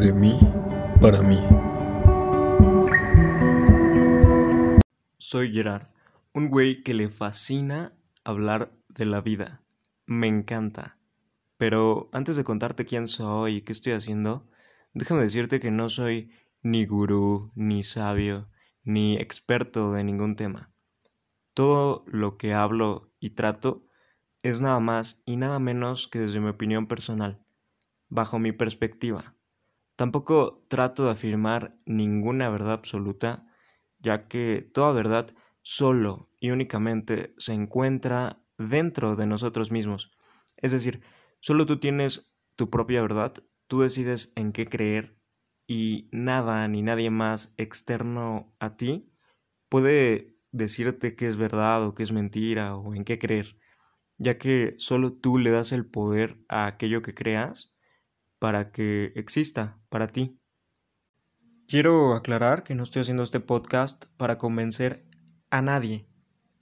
De mí para mí. Soy Gerard, un güey que le fascina hablar de la vida. Me encanta. Pero antes de contarte quién soy y qué estoy haciendo, déjame decirte que no soy ni gurú, ni sabio, ni experto de ningún tema. Todo lo que hablo y trato es nada más y nada menos que desde mi opinión personal, bajo mi perspectiva. Tampoco trato de afirmar ninguna verdad absoluta, ya que toda verdad solo y únicamente se encuentra dentro de nosotros mismos. Es decir, solo tú tienes tu propia verdad, tú decides en qué creer y nada ni nadie más externo a ti puede decirte qué es verdad o qué es mentira o en qué creer, ya que solo tú le das el poder a aquello que creas para que exista para ti. Quiero aclarar que no estoy haciendo este podcast para convencer a nadie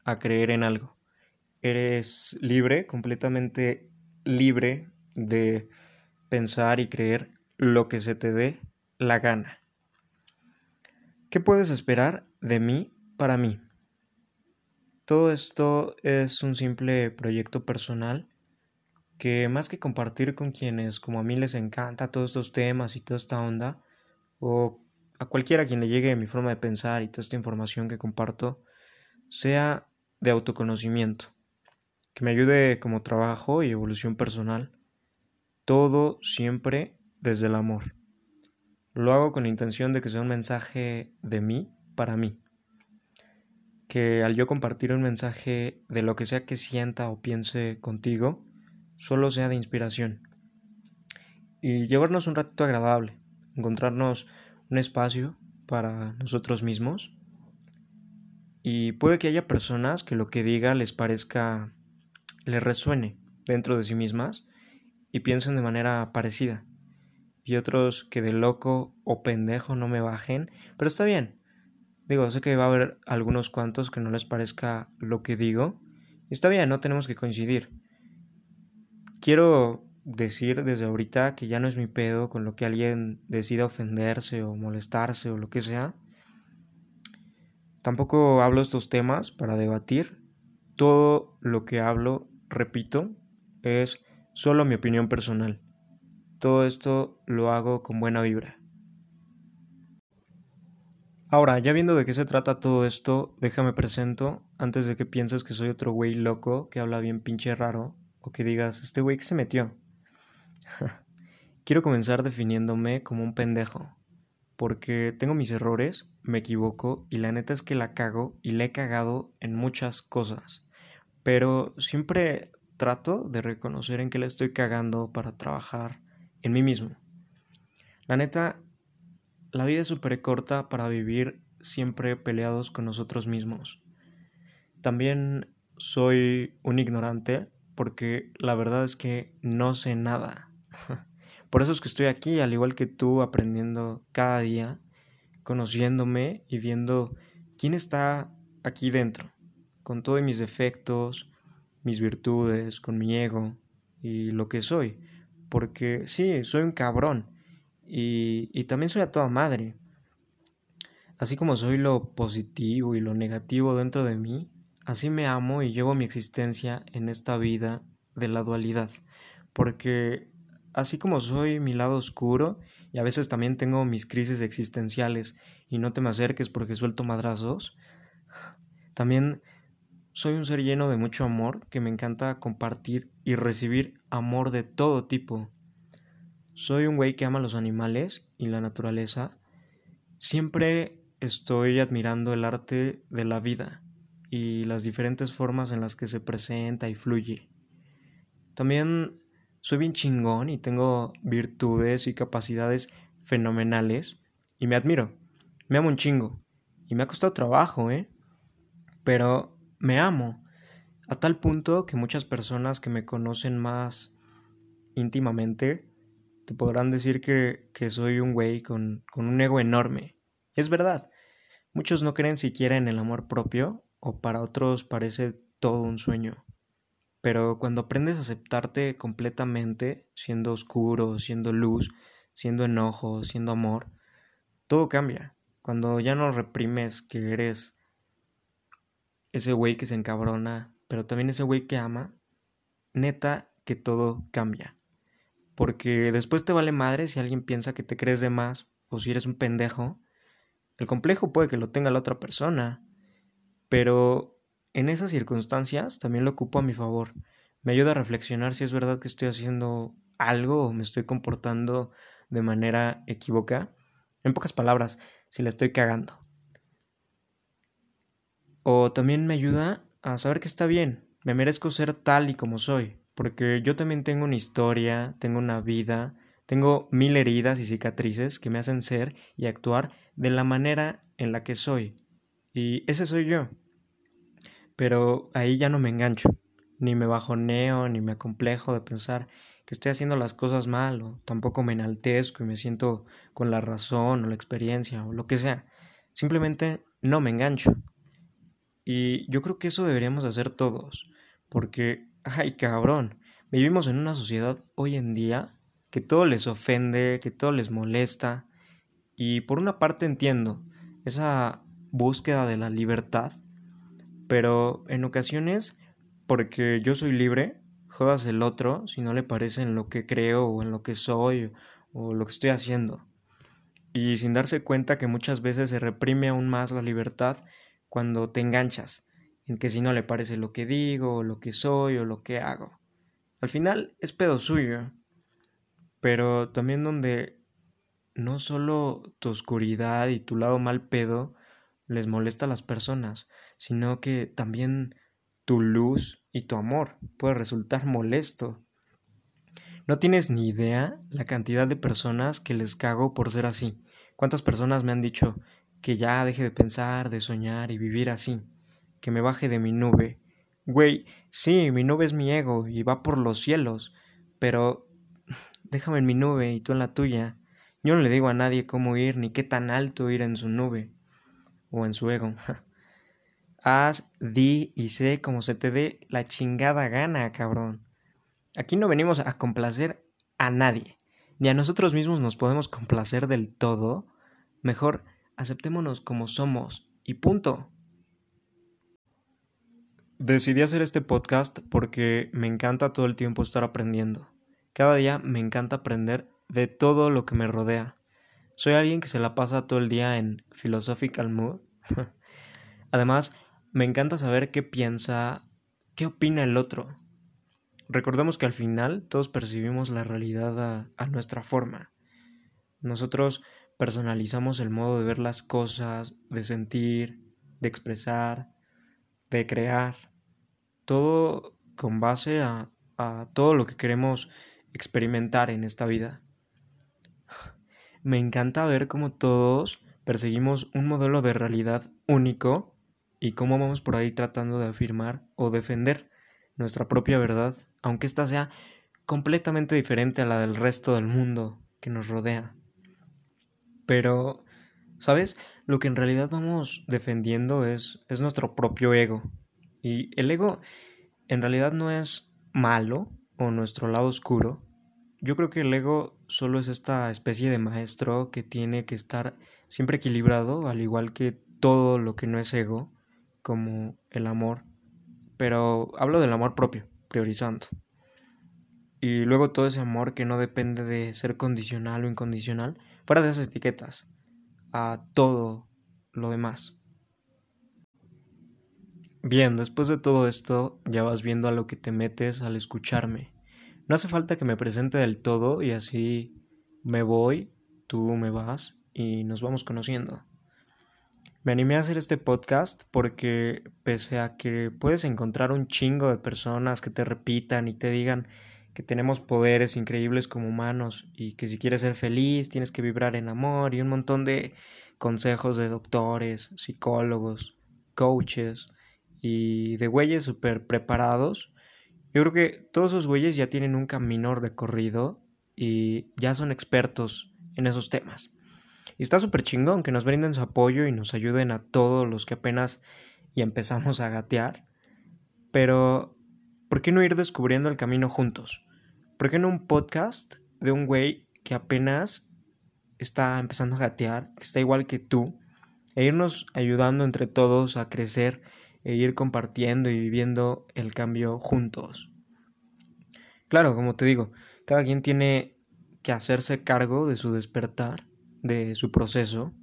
a creer en algo. Eres libre, completamente libre de pensar y creer lo que se te dé la gana. ¿Qué puedes esperar de mí para mí? Todo esto es un simple proyecto personal que más que compartir con quienes como a mí les encanta todos estos temas y toda esta onda, o a cualquiera quien le llegue mi forma de pensar y toda esta información que comparto, sea de autoconocimiento, que me ayude como trabajo y evolución personal, todo siempre desde el amor. Lo hago con la intención de que sea un mensaje de mí para mí. Que al yo compartir un mensaje de lo que sea que sienta o piense contigo, solo sea de inspiración. Y llevarnos un ratito agradable, encontrarnos un espacio para nosotros mismos. Y puede que haya personas que lo que diga les parezca, les resuene dentro de sí mismas y piensen de manera parecida. Y otros que de loco o pendejo no me bajen, pero está bien. Digo, sé que va a haber algunos cuantos que no les parezca lo que digo. Está bien, no tenemos que coincidir. Quiero decir desde ahorita que ya no es mi pedo con lo que alguien decida ofenderse o molestarse o lo que sea. Tampoco hablo estos temas para debatir. Todo lo que hablo, repito, es solo mi opinión personal. Todo esto lo hago con buena vibra. Ahora, ya viendo de qué se trata todo esto, déjame presento, antes de que pienses que soy otro güey loco que habla bien pinche raro, o que digas, este güey que se metió. Quiero comenzar definiéndome como un pendejo, porque tengo mis errores, me equivoco y la neta es que la cago y la he cagado en muchas cosas, pero siempre trato de reconocer en qué la estoy cagando para trabajar en mí mismo. La neta, la vida es súper corta para vivir siempre peleados con nosotros mismos. También soy un ignorante porque la verdad es que no sé nada. Por eso es que estoy aquí, al igual que tú, aprendiendo cada día, conociéndome y viendo quién está aquí dentro, con todos mis defectos, mis virtudes, con mi ego y lo que soy. Porque sí, soy un cabrón y, y también soy a toda madre. Así como soy lo positivo y lo negativo dentro de mí, así me amo y llevo mi existencia en esta vida de la dualidad. Porque así como soy mi lado oscuro y a veces también tengo mis crisis existenciales y no te me acerques porque suelto madrazos, también soy un ser lleno de mucho amor que me encanta compartir y recibir amor de todo tipo. Soy un güey que ama los animales y la naturaleza. Siempre estoy admirando el arte de la vida y las diferentes formas en las que se presenta y fluye. También soy bien chingón y tengo virtudes y capacidades fenomenales y me admiro. Me amo un chingo. Y me ha costado trabajo, ¿eh? Pero me amo. A tal punto que muchas personas que me conocen más íntimamente te podrán decir que, que soy un güey con, con un ego enorme. Es verdad. Muchos no creen siquiera en el amor propio o para otros parece todo un sueño. Pero cuando aprendes a aceptarte completamente, siendo oscuro, siendo luz, siendo enojo, siendo amor, todo cambia. Cuando ya no reprimes que eres ese güey que se encabrona, pero también ese güey que ama, neta que todo cambia. Porque después te vale madre si alguien piensa que te crees de más o si eres un pendejo. El complejo puede que lo tenga la otra persona, pero en esas circunstancias también lo ocupo a mi favor. Me ayuda a reflexionar si es verdad que estoy haciendo algo o me estoy comportando de manera equivocada. En pocas palabras, si la estoy cagando. O también me ayuda a saber que está bien, me merezco ser tal y como soy, porque yo también tengo una historia, tengo una vida, tengo mil heridas y cicatrices que me hacen ser y actuar de la manera en la que soy. Y ese soy yo. Pero ahí ya no me engancho, ni me bajoneo, ni me acomplejo de pensar que estoy haciendo las cosas mal, o tampoco me enaltezco y me siento con la razón o la experiencia o lo que sea. Simplemente no me engancho. Y yo creo que eso deberíamos hacer todos, porque, ay cabrón, vivimos en una sociedad hoy en día que todo les ofende, que todo les molesta, y por una parte entiendo esa búsqueda de la libertad, pero en ocasiones, porque yo soy libre, jodas el otro si no le parece en lo que creo o en lo que soy o lo que estoy haciendo. Y sin darse cuenta que muchas veces se reprime aún más la libertad cuando te enganchas, en que si no le parece lo que digo, o lo que soy o lo que hago. Al final es pedo suyo, pero también donde no solo tu oscuridad y tu lado mal pedo les molesta a las personas, sino que también tu luz y tu amor puede resultar molesto. No tienes ni idea la cantidad de personas que les cago por ser así. ¿Cuántas personas me han dicho que ya deje de pensar, de soñar y vivir así? Que me baje de mi nube. Güey, sí, mi nube es mi ego y va por los cielos, pero déjame en mi nube y tú en la tuya. Yo no le digo a nadie cómo ir ni qué tan alto ir en su nube o en su ego. Haz, di y sé como se te dé la chingada gana, cabrón. Aquí no venimos a complacer a nadie, ni a nosotros mismos nos podemos complacer del todo. Mejor aceptémonos como somos y punto. Decidí hacer este podcast porque me encanta todo el tiempo estar aprendiendo. Cada día me encanta aprender de todo lo que me rodea. Soy alguien que se la pasa todo el día en philosophical mood. Además, me encanta saber qué piensa, qué opina el otro. Recordemos que al final todos percibimos la realidad a, nuestra forma. Nosotros personalizamos el modo de ver las cosas, de sentir, de expresar, de crear. Todo con base a, a todo lo que queremos experimentar en esta vida. Me encanta ver cómo todos perseguimos un modelo de realidad único y cómo vamos por ahí tratando de afirmar o defender nuestra propia verdad, aunque ésta sea completamente diferente a la del resto del mundo que nos rodea. Pero, ¿sabes? Lo que en realidad vamos defendiendo es, es nuestro propio ego. Y el ego en realidad no es malo o nuestro lado oscuro. Yo creo que el ego solo es esta especie de maestro que tiene que estar siempre equilibrado, al igual que todo lo que no es ego como el amor, pero hablo del amor propio, priorizando. Y luego todo ese amor que no depende de ser condicional o incondicional, fuera de esas etiquetas, a todo lo demás. Bien, después de todo esto, ya vas viendo a lo que te metes al escucharme. No hace falta que me presente del todo y así me voy, tú me vas y nos vamos conociendo. Me animé a hacer este podcast porque pese a que puedes encontrar un chingo de personas que te repitan y te digan que tenemos poderes increíbles como humanos y que si quieres ser feliz tienes que vibrar en amor y un montón de consejos de doctores, psicólogos, coaches y de güeyes súper preparados, yo creo que todos esos güeyes ya tienen un camino recorrido y ya son expertos en esos temas. Y está súper chingón que nos brinden su apoyo y nos ayuden a todos los que apenas y empezamos a gatear. Pero, ¿por qué no ir descubriendo el camino juntos? ¿Por qué no un podcast de un güey que apenas está empezando a gatear, que está igual que tú, e irnos ayudando entre todos a crecer e ir compartiendo y viviendo el cambio juntos. Claro, como te digo, cada quien tiene que hacerse cargo de su despertar, de su proceso,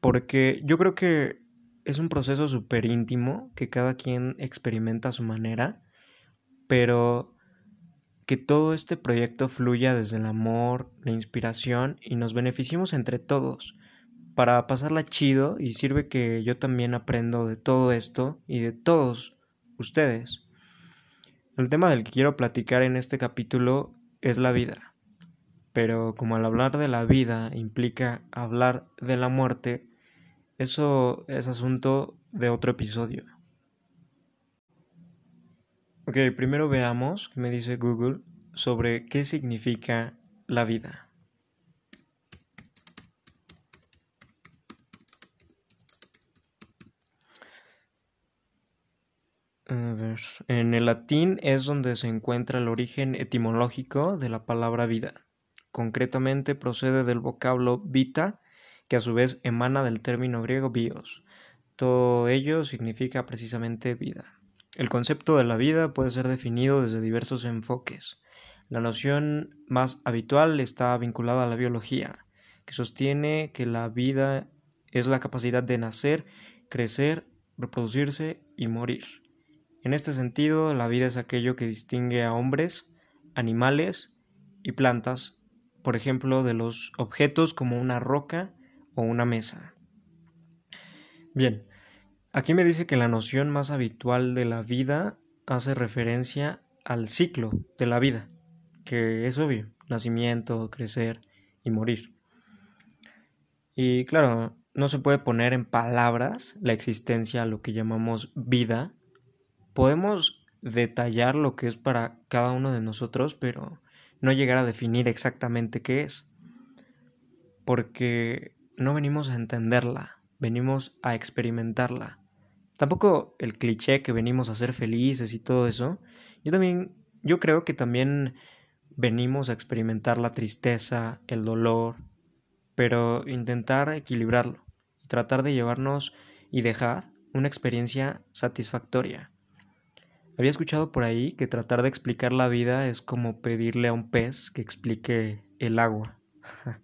porque yo creo que es un proceso súper íntimo que cada quien experimenta a su manera, pero que todo este proyecto fluya desde el amor, la inspiración y nos beneficiemos entre todos para pasarla chido y sirve que yo también aprendo de todo esto y de todos ustedes. El tema del que quiero platicar en este capítulo es la vida. Pero como al hablar de la vida implica hablar de la muerte, eso es asunto de otro episodio. Ok, primero veamos me dice Google sobre qué significa la vida. En el latín es donde se encuentra el origen etimológico de la palabra vida. Concretamente procede del vocablo vita, que a su vez emana del término griego bios. Todo ello significa precisamente vida. El concepto de la vida puede ser definido desde diversos enfoques. La noción más habitual está vinculada a la biología, que sostiene que la vida es la capacidad de nacer, crecer, reproducirse y morir. En este sentido, la vida es aquello que distingue a hombres, animales y plantas, por ejemplo, de los objetos como una roca o una mesa. Bien, Aquí me dice que la noción más habitual de la vida hace referencia al ciclo de la vida, que es obvio, nacimiento, crecer y morir. Y claro, no se puede poner en palabras la existencia lo que llamamos vida. Podemos detallar lo que es para cada uno de nosotros, pero no llegar a definir exactamente qué es. Porque no venimos a entenderla, venimos a experimentarla. Tampoco el cliché que venimos a ser felices y todo eso. Yo también, yo creo que también venimos a experimentar la tristeza, el dolor, pero intentar equilibrarlo y tratar de llevarnos y dejar una experiencia satisfactoria. Había escuchado por ahí que tratar de explicar la vida es como pedirle a un pez que explique el agua.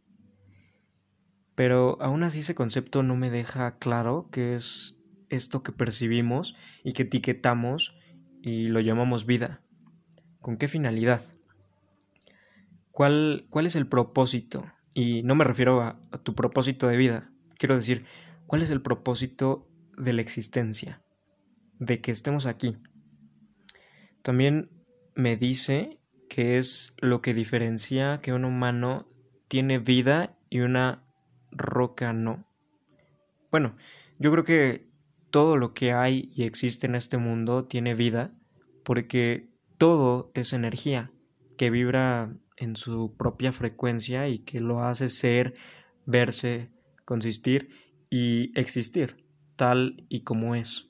Pero aún así ese concepto no me deja claro qué es esto que percibimos y que etiquetamos y lo llamamos vida? ¿Con qué finalidad? ¿Cuál, cuál es el propósito? Y no me refiero a, a tu propósito de vida, quiero decir, ¿cuál es el propósito de la existencia? De que estemos aquí. También me dice que es lo que diferencia que un humano tiene vida y una roca no. Bueno, yo creo que todo lo que hay y existe en este mundo tiene vida, porque todo es energía que vibra en su propia frecuencia y que lo hace ser, verse, consistir y existir, tal y como es.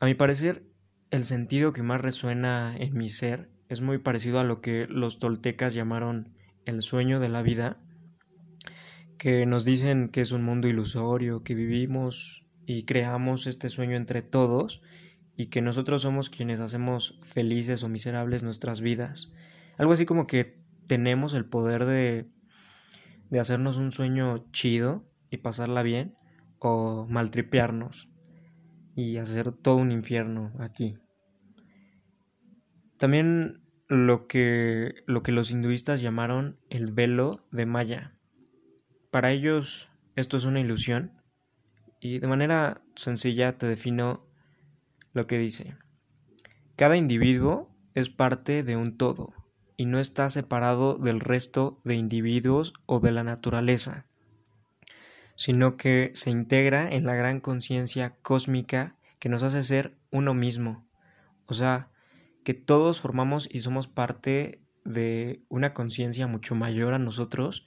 A mi parecer, el sentido que más resuena en mi ser es muy parecido a lo que los toltecas llamaron el sueño de la vida, que nos dicen que es un mundo ilusorio, que vivimos y creamos este sueño entre todos y que nosotros somos quienes hacemos felices o miserables nuestras vidas. Algo así como que tenemos el poder de, de hacernos un sueño chido y pasarla bien o maltripearnos y hacer todo un infierno aquí. También lo que, lo que los hinduistas llamaron el velo de Maya. Para ellos esto es una ilusión y de manera sencilla te defino lo que dice. Cada individuo es parte de un todo y no está separado del resto de individuos o de la naturaleza, sino que se integra en la gran conciencia cósmica que nos hace ser uno mismo. O sea, que todos formamos y somos parte de una conciencia mucho mayor a nosotros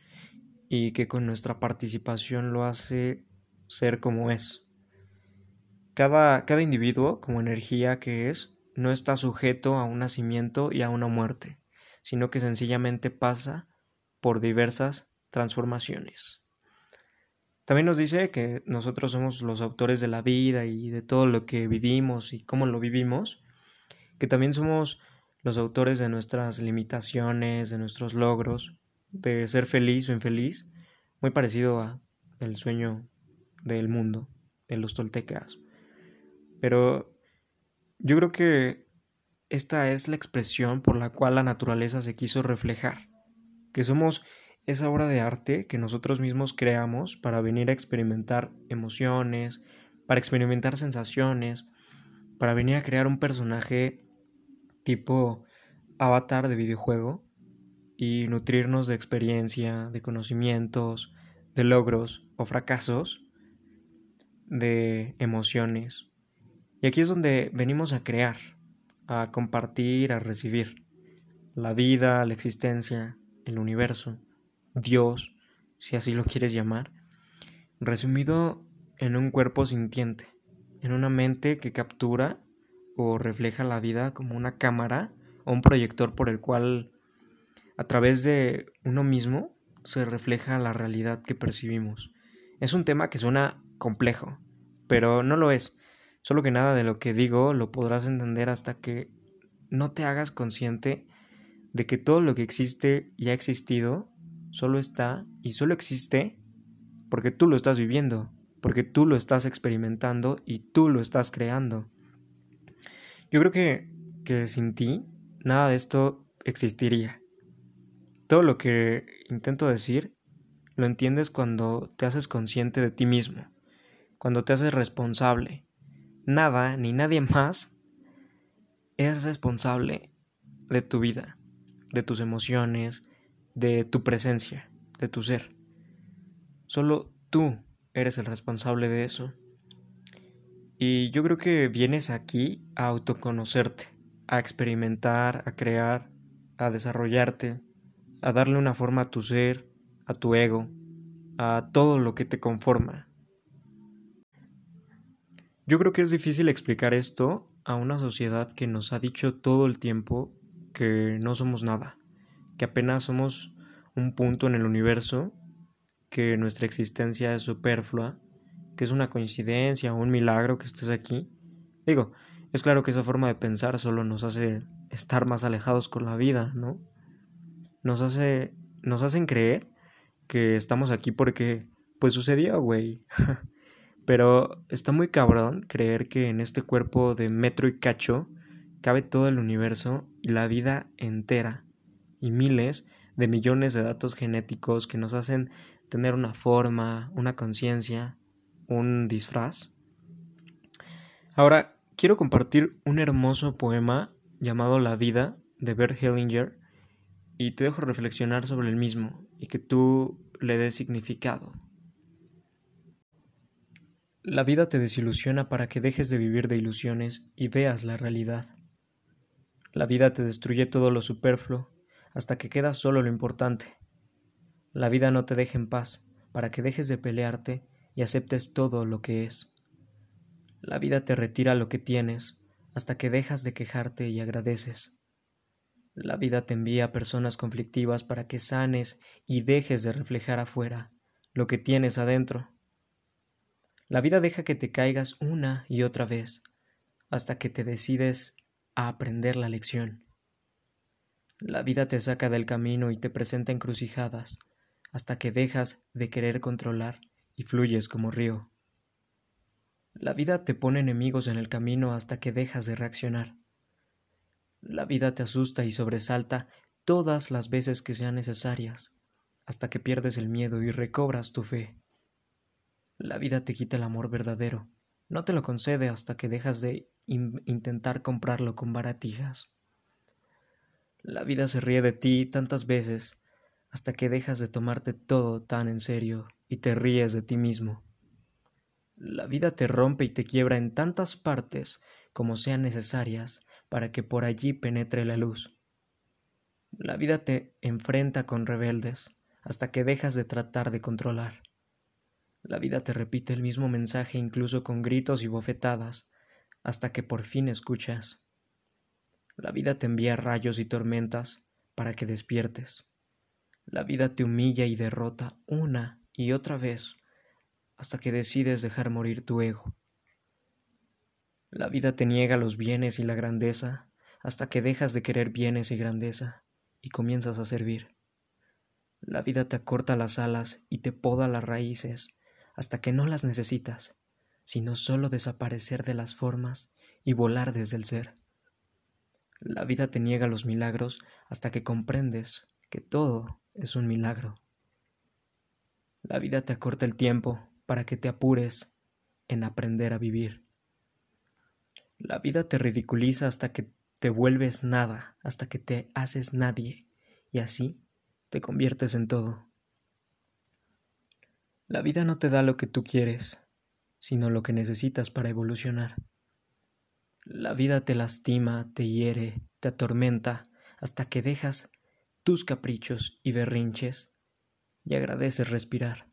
y que con nuestra participación lo hace ser como es. Cada, cada individuo, como energía que es, no está sujeto a un nacimiento y a una muerte, sino que sencillamente pasa por diversas transformaciones. También nos dice que nosotros somos los autores de la vida y de todo lo que vivimos y cómo lo vivimos, que también somos los autores de nuestras limitaciones, de nuestros logros, de ser feliz o infeliz, muy parecido a el sueño del mundo, de los toltecas. Pero yo creo que esta es la expresión por la cual la naturaleza se quiso reflejar, que somos esa obra de arte que nosotros mismos creamos para venir a experimentar emociones, para experimentar sensaciones, para venir a crear un personaje tipo avatar de videojuego y nutrirnos de experiencia, de conocimientos, de logros o fracasos, de emociones. Y aquí es donde venimos a crear, a compartir, a recibir la vida, la existencia, el universo, Dios, si así lo quieres llamar, resumido en un cuerpo sintiente, en una mente que captura o refleja la vida como una cámara o un proyector por el cual a través de uno mismo se refleja la realidad que percibimos. Es un tema que suena complejo, pero no lo es. Solo que nada de lo que digo lo podrás entender hasta que no te hagas consciente de que todo lo que existe y ha existido solo está y solo existe porque tú lo estás viviendo, porque tú lo estás experimentando y tú lo estás creando. Yo creo que, que sin ti nada de esto existiría. Todo lo que intento decir lo entiendes cuando te haces consciente de ti mismo, cuando te haces responsable. Nada ni nadie más es responsable de tu vida, de tus emociones, de tu presencia, de tu ser. Solo tú eres el responsable de eso. Y yo creo que vienes aquí a autoconocerte, a experimentar, a crear, a desarrollarte, a darle una forma a tu ser, a tu ego, a todo lo que te conforma. Yo creo que es difícil explicar esto a una sociedad que nos ha dicho todo el tiempo que no somos nada, que apenas somos un punto en el universo, que nuestra existencia es superflua, que es una coincidencia o un milagro que estés aquí. Digo, es claro que esa forma de pensar solo nos hace estar más alejados con la vida, ¿no? Nos hace nos hacen creer que estamos aquí porque pues sucedió, güey. Pero está muy cabrón creer que en este cuerpo de metro y cacho cabe todo el universo y la vida entera y miles de millones de datos genéticos que nos hacen tener una forma, una conciencia, un disfraz. Ahora, quiero compartir un hermoso poema llamado La vida de Bert Hellinger y te dejo reflexionar sobre el mismo y que tú le des significado. La vida te desilusiona para que dejes de vivir de ilusiones y veas la realidad. La vida te destruye todo lo superfluo hasta que queda solo lo importante. La vida no te deja en paz para que dejes de pelearte y aceptes todo lo que es. La vida te retira lo que tienes hasta que dejas de quejarte y agradeces. La vida te envía personas conflictivas para que sanes y dejes de reflejar afuera lo que tienes adentro. La vida deja que te caigas una y otra vez hasta que te decides a aprender la lección. La vida te saca del camino y te presenta encrucijadas hasta que dejas de querer controlar y fluyes como río. La vida te pone enemigos en el camino hasta que dejas de reaccionar. La vida te asusta y sobresalta todas las veces que sean necesarias, hasta que pierdes el miedo y recobras tu fe. La vida te quita el amor verdadero, no te lo concede hasta que dejas de intentar comprarlo con baratijas. La vida se ríe de ti tantas veces hasta que dejas de tomarte todo tan en serio y te ríes de ti mismo. La vida te rompe y te quiebra en tantas partes como sean necesarias para que por allí penetre la luz. La vida te enfrenta con rebeldes hasta que dejas de tratar de controlar. La vida te repite el mismo mensaje incluso con gritos y bofetadas hasta que por fin escuchas. La vida te envía rayos y tormentas para que despiertes. La vida te humilla y derrota una y otra vez hasta que decides dejar morir tu ego. La vida te niega los bienes y la grandeza hasta que dejas de querer bienes y grandeza y comienzas a servir. La vida te acorta las alas y te poda las raíces hasta que no las necesitas, sino solo desaparecer de las formas y volar desde el ser. La vida te niega los milagros hasta que comprendes que todo es un milagro. La vida te acorta el tiempo para que te apures en aprender a vivir. La vida te ridiculiza hasta que te vuelves nada, hasta que te haces nadie, y así te conviertes en todo. La vida no te da lo que tú quieres, sino lo que necesitas para evolucionar. La vida te lastima, te hiere, te atormenta, hasta que dejas tus caprichos y berrinches y agradeces respirar.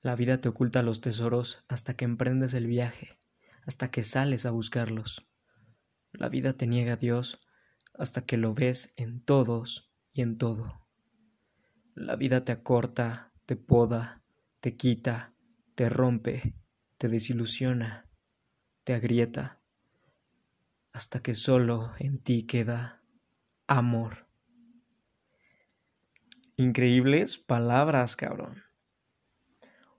La vida te oculta los tesoros hasta que emprendes el viaje, hasta que sales a buscarlos. La vida te niega a Dios hasta que lo ves en todos y en todo. La vida te acorta, te poda, te quita, te rompe, te desilusiona, te agrieta, hasta que solo en ti queda amor. Increíbles palabras, cabrón.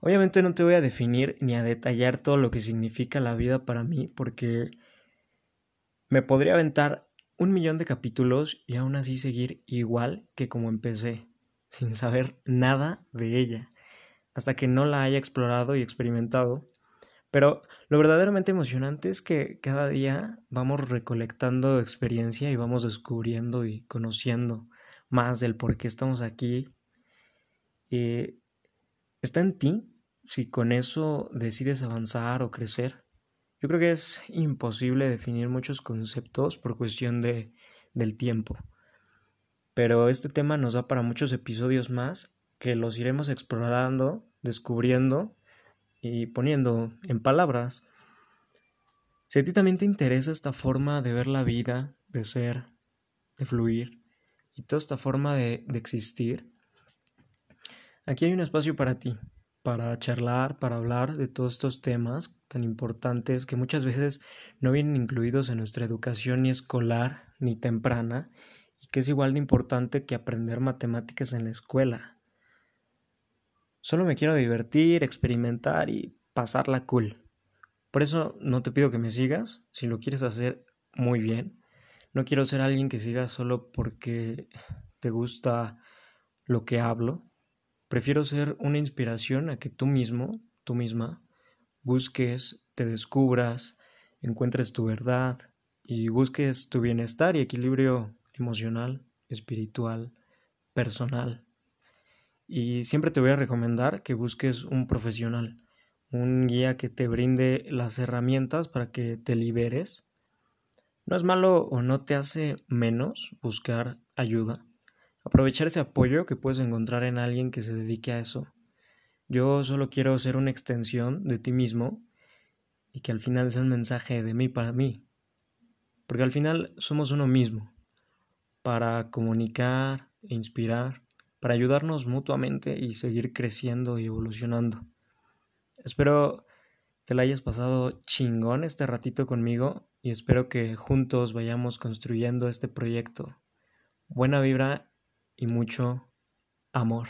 Obviamente no te voy a definir ni a detallar todo lo que significa la vida para mí, porque me podría aventar un millón de capítulos y aún así seguir igual que como empecé, sin saber nada de ella, hasta que no la haya explorado y experimentado pero lo verdaderamente emocionante es que cada día vamos recolectando experiencia y vamos descubriendo y conociendo más del por qué estamos aquí. Eh, está en ti si con eso decides avanzar o crecer. Yo creo que es imposible definir muchos conceptos por cuestión de, del tiempo. Pero este tema nos da para muchos episodios más que los iremos explorando, descubriendo y poniendo en palabras. Si a ti también te interesa esta forma de ver la vida, de ser, de fluir y toda esta forma de, de existir, aquí hay un espacio para ti, para charlar, para hablar de todos estos temas tan importantes que muchas veces no vienen incluidos en nuestra educación ni escolar ni temprana y que es igual de importante que aprender matemáticas en la escuela. Solo me quiero divertir, experimentar y pasarla cool. Por eso no te pido que me sigas, si lo quieres hacer muy bien. No quiero ser alguien que siga solo porque te gusta lo que hablo. Prefiero ser una inspiración a que tú mismo, tú misma, busques, te descubras, encuentres tu verdad y busques tu bienestar y equilibrio emocional, espiritual, personal. Y siempre te voy a recomendar que busques un profesional, un guía que te brinde las herramientas para que te liberes. No es malo o no te hace menos buscar ayuda. Aprovechar ese apoyo que puedes encontrar en alguien que se dedique a eso. Yo solo quiero ser una extensión de ti mismo y que al final sea un mensaje de mí para mí. Porque al final somos uno mismo, para comunicar e inspirar para ayudarnos mutuamente y seguir creciendo y evolucionando. Espero te la hayas pasado chingón este ratito conmigo y espero que juntos vayamos construyendo este proyecto. Buena vibra y mucho amor.